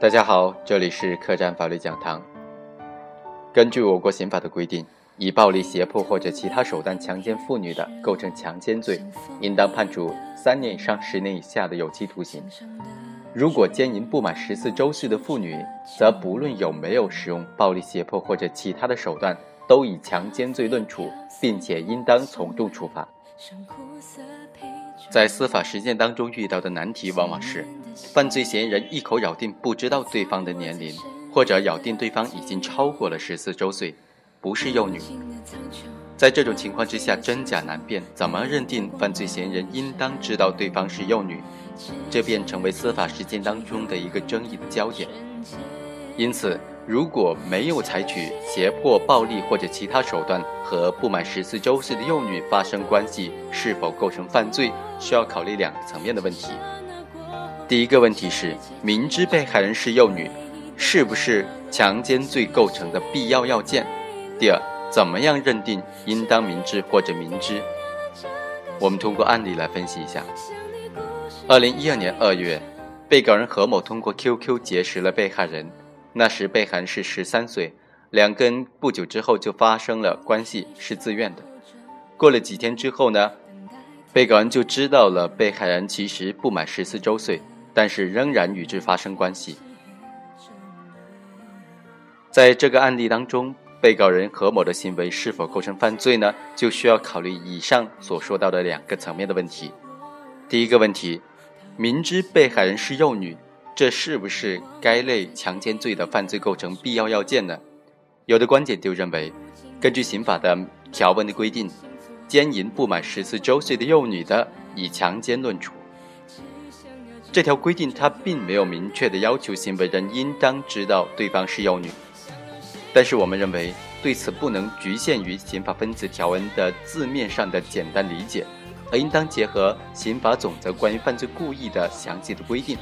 大家好，这里是客栈法律讲堂。根据我国刑法的规定，以暴力、胁迫或者其他手段强奸妇女的，构成强奸罪，应当判处三年以上十年以下的有期徒刑。如果奸淫不满十四周岁的妇女，则不论有没有使用暴力、胁迫或者其他的手段，都以强奸罪论处，并且应当从重处罚。在司法实践当中遇到的难题往往是。犯罪嫌疑人一口咬定不知道对方的年龄，或者咬定对方已经超过了十四周岁，不是幼女。在这种情况之下，真假难辨，怎么认定犯罪嫌疑人应当知道对方是幼女？这便成为司法实践当中的一个争议的焦点。因此，如果没有采取胁迫、暴力或者其他手段和不满十四周岁的幼女发生关系，是否构成犯罪，需要考虑两个层面的问题。第一个问题是，明知被害人是幼女，是不是强奸罪构成的必要要件？第二，怎么样认定应当明知或者明知？我们通过案例来分析一下。二零一二年二月，被告人何某通过 QQ 结识了被害人，那时被害人是十三岁，两个人不久之后就发生了关系，是自愿的。过了几天之后呢，被告人就知道了被害人其实不满十四周岁。但是仍然与之发生关系。在这个案例当中，被告人何某的行为是否构成犯罪呢？就需要考虑以上所说到的两个层面的问题。第一个问题，明知被害人是幼女，这是不是该类强奸罪的犯罪构成必要要件呢？有的观点就认为，根据刑法的条文的规定，奸淫不满十四周岁的幼女的，以强奸论处。这条规定，它并没有明确的要求行为人应当知道对方是幼女，但是我们认为对此不能局限于刑法分子条文的字面上的简单理解，而应当结合刑法总则关于犯罪故意的详细的规定。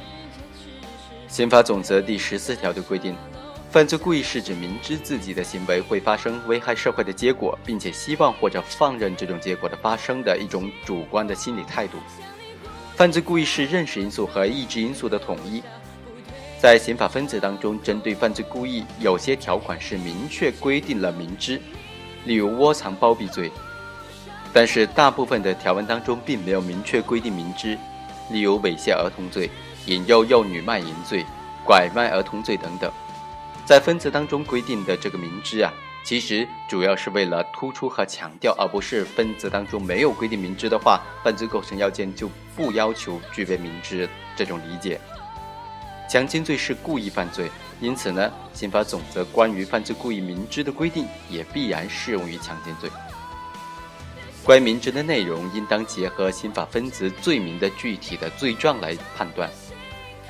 刑法总则第十四条的规定，犯罪故意是指明知自己的行为会发生危害社会的结果，并且希望或者放任这种结果的发生的一种主观的心理态度。犯罪故意是认识因素和意志因素的统一，在刑法分则当中，针对犯罪故意，有些条款是明确规定了明知，例如窝藏包庇罪；但是大部分的条文当中并没有明确规定明知，例如猥亵儿童罪、引诱幼女卖淫罪、拐卖儿童罪等等。在分则当中规定的这个明知啊。其实主要是为了突出和强调，而不是分子当中没有规定明知的话，犯罪构成要件就不要求具备明知这种理解。强奸罪是故意犯罪，因此呢，刑法总则关于犯罪故意明知的规定也必然适用于强奸罪。关于明知的内容，应当结合刑法分子罪名的具体的罪状来判断。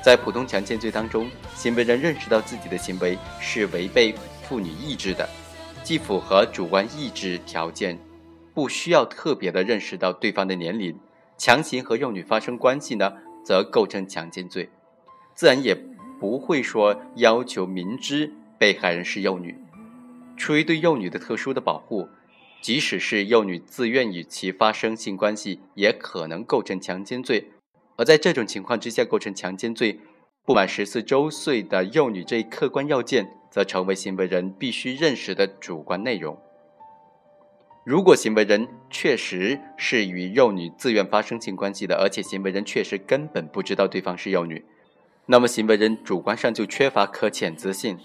在普通强奸罪当中，行为人认识到自己的行为是违背妇女意志的。既符合主观意志条件，不需要特别的认识到对方的年龄，强行和幼女发生关系呢，则构成强奸罪，自然也不会说要求明知被害人是幼女。出于对幼女的特殊的保护，即使是幼女自愿与其发生性关系，也可能构成强奸罪。而在这种情况之下构成强奸罪，不满十四周岁的幼女这一客观要件。则成为行为人必须认识的主观内容。如果行为人确实是与幼女自愿发生性关系的，而且行为人确实根本不知道对方是幼女，那么行为人主观上就缺乏可谴责性，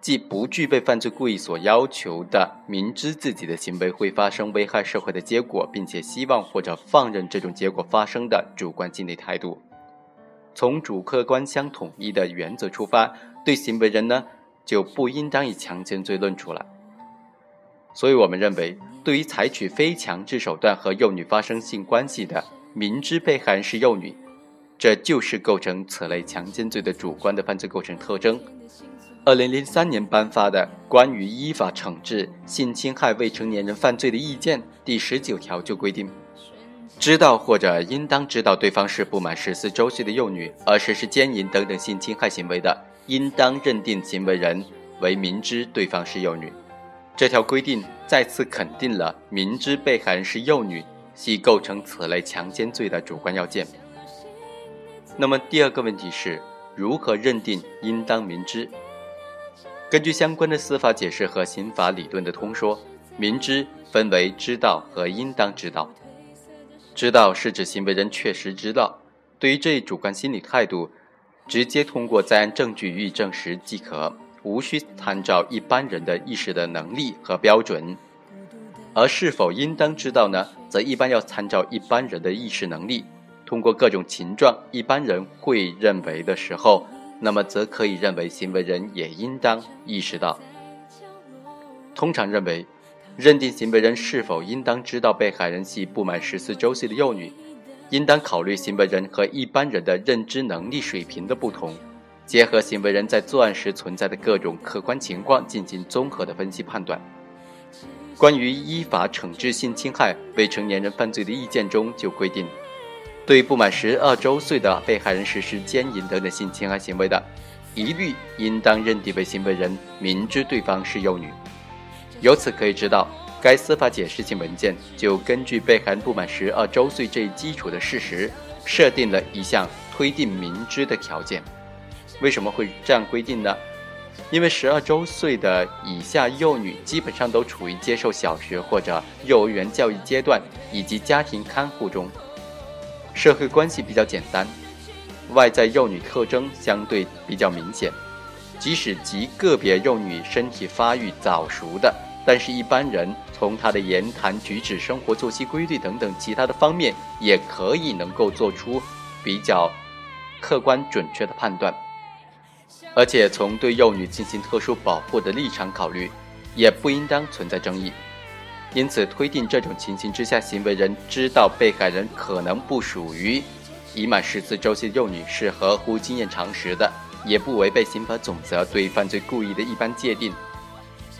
既不具备犯罪故意所要求的明知自己的行为会发生危害社会的结果，并且希望或者放任这种结果发生的主观心理态度。从主客观相统一的原则出发，对行为人呢？就不应当以强奸罪论处了。所以，我们认为，对于采取非强制手段和幼女发生性关系的，明知被害人是幼女，这就是构成此类强奸罪的主观的犯罪构成特征。二零零三年颁发的《关于依法惩治性侵害未成年人犯罪的意见》第十九条就规定，知道或者应当知道对方是不满十四周岁的幼女而实施奸淫等等性侵害行为的。应当认定行为人为明知对方是幼女，这条规定再次肯定了明知被害人是幼女系构成此类强奸罪的主观要件。那么第二个问题是，如何认定应当明知？根据相关的司法解释和刑法理论的通说，明知分为知道和应当知道。知道是指行为人确实知道，对于这一主观心理态度，直接通过在案证据予以证实即可，无需参照一般人的意识的能力和标准。而是否应当知道呢？则一般要参照一般人的意识能力，通过各种情状，一般人会认为的时候，那么则可以认为行为人也应当意识到。通常认为。认定行为人是否应当知道被害人系不满十四周岁的幼女，应当考虑行为人和一般人的认知能力水平的不同，结合行为人在作案时存在的各种客观情况进行综合的分析判断。关于依法惩治性侵害未成年人犯罪的意见中就规定，对不满十二周岁的被害人实施奸淫等等性侵害行为的，一律应当认定为行为人明知对方是幼女。由此可以知道，该司法解释性文件就根据被害人不满十二周岁这一基础的事实，设定了一项推定明知的条件。为什么会这样规定呢？因为十二周岁的以下幼女基本上都处于接受小学或者幼儿园教育阶段，以及家庭看护中，社会关系比较简单，外在幼女特征相对比较明显。即使极个别幼女身体发育早熟的。但是，一般人从他的言谈举止、生活作息规律等等其他的方面，也可以能够做出比较客观准确的判断。而且，从对幼女进行特殊保护的立场考虑，也不应当存在争议。因此，推定这种情形之下，行为人知道被害人可能不属于已满十四周岁的幼女，是合乎经验常识的，也不违背刑法总则对犯罪故意的一般界定。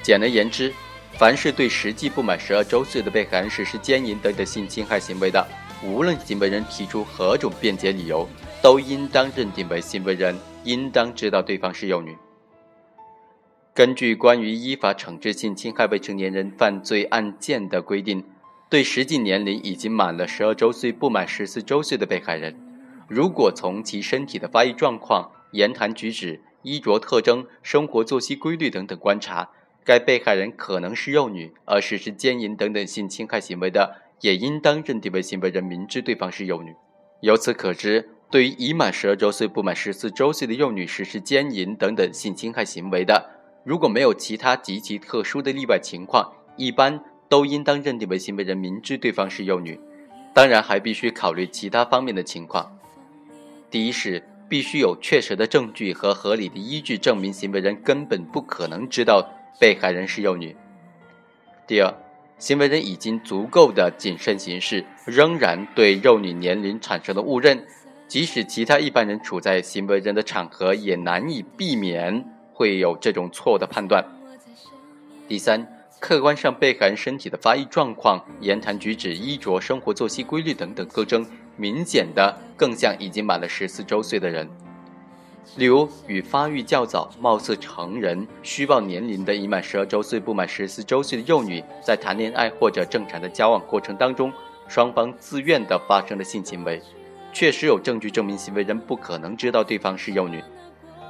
简而言之。凡是对实际不满十二周岁的被害人实施奸淫等等性侵害行为的，无论行为人提出何种辩解理由，都应当认定为行为人应当知道对方是幼女。根据关于依法惩治性侵害未成年人犯罪案件的规定，对实际年龄已经满了十二周岁不满十四周岁的被害人，如果从其身体的发育状况、言谈举止、衣着特征、生活作息规律等等观察，该被害人可能是幼女，而实施奸淫等等性侵害行为的，也应当认定为行为人明知对方是幼女。由此可知，对于已满十二周岁不满十四周岁的幼女实施奸淫等等性侵害行为的，如果没有其他极其特殊的例外情况，一般都应当认定为行为人明知对方是幼女。当然，还必须考虑其他方面的情况。第一是必须有确实的证据和合理的依据，证明行为人根本不可能知道。被害人是幼女。第二，行为人已经足够的谨慎行事，仍然对幼女年龄产生了误认，即使其他一般人处在行为人的场合，也难以避免会有这种错误的判断。第三，客观上被害人身体的发育状况、言谈举止、衣着、生活作息规律等等特征，明显的更像已经满了十四周岁的人。例如，与发育较早、貌似成人、虚报年龄的已满十二周岁不满十四周岁的幼女，在谈恋爱或者正常的交往过程当中，双方自愿的发生了性行为，确实有证据证明行为人不可能知道对方是幼女，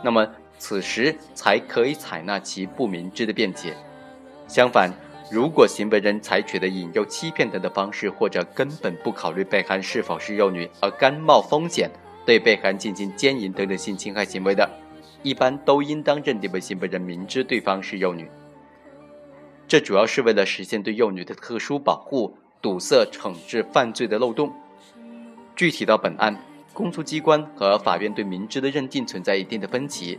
那么此时才可以采纳其不明知的辩解。相反，如果行为人采取的引诱、欺骗等的方式，或者根本不考虑被害人是否是幼女而甘冒风险。对被害人进行奸淫等等性侵害行为的，一般都应当认定为行为人明知对方是幼女。这主要是为了实现对幼女的特殊保护，堵塞惩治犯罪的漏洞。具体到本案，公诉机关和法院对明知的认定存在一定的分歧。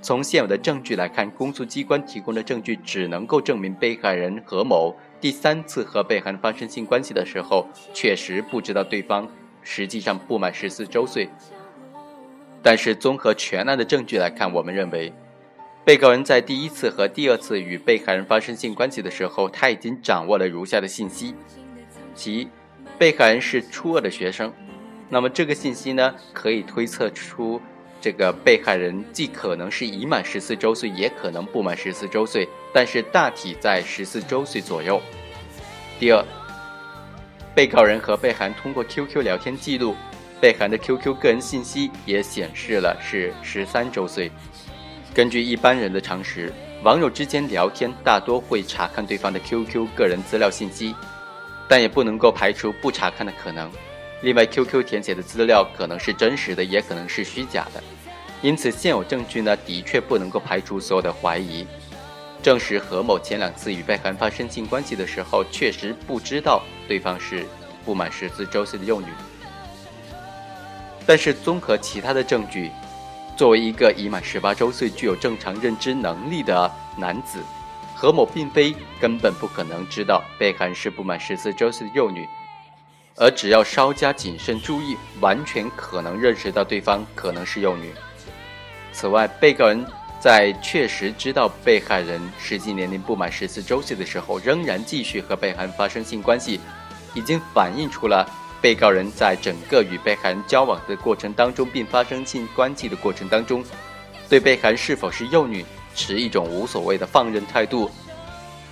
从现有的证据来看，公诉机关提供的证据只能够证明被害人何某第三次和被害人发生性关系的时候，确实不知道对方。实际上不满十四周岁，但是综合全案的证据来看，我们认为，被告人在第一次和第二次与被害人发生性关系的时候，他已经掌握了如下的信息：其被害人是初二的学生，那么这个信息呢，可以推测出这个被害人既可能是已满十四周岁，也可能不满十四周岁，但是大体在十四周岁左右。第二。被告人和被害人通过 QQ 聊天记录，被害人的 QQ 个人信息也显示了是十三周岁。根据一般人的常识，网友之间聊天大多会查看对方的 QQ 个人资料信息，但也不能够排除不查看的可能。另外，QQ 填写的资料可能是真实的，也可能是虚假的，因此现有证据呢，的确不能够排除所有的怀疑。证实何某前两次与被害人发生性关系的时候，确实不知道对方是不满十四周岁的幼女。但是，综合其他的证据。作为一个已满十八周岁、具有正常认知能力的男子，何某并非根本不可能知道被害人是不满十四周岁的幼女，而只要稍加谨慎注意，完全可能认识到对方可能是幼女。此外，被告人在确实知道被害人实际年龄不满十四周岁的时候，仍然继续和被害人发生性关系，已经反映出了。被告人在整个与被害人交往的过程当中，并发生性关系的过程当中，对被害人是否是幼女持一种无所谓的放任态度，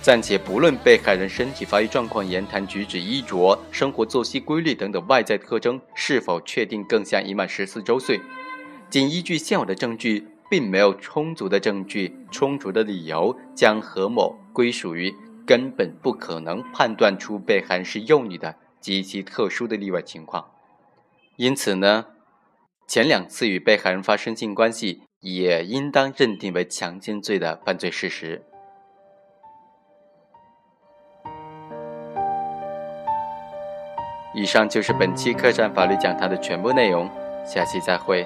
暂且不论被害人身体发育状况、言谈举止、衣着、生活作息规律等等外在特征是否确定更像已满十四周岁，仅依据现有的证据，并没有充足的证据、充足的理由将何某归属于根本不可能判断出被害人是幼女的。极其特殊的例外情况，因此呢，前两次与被害人发生性关系也应当认定为强奸罪的犯罪事实。以上就是本期客栈法律讲堂的全部内容，下期再会。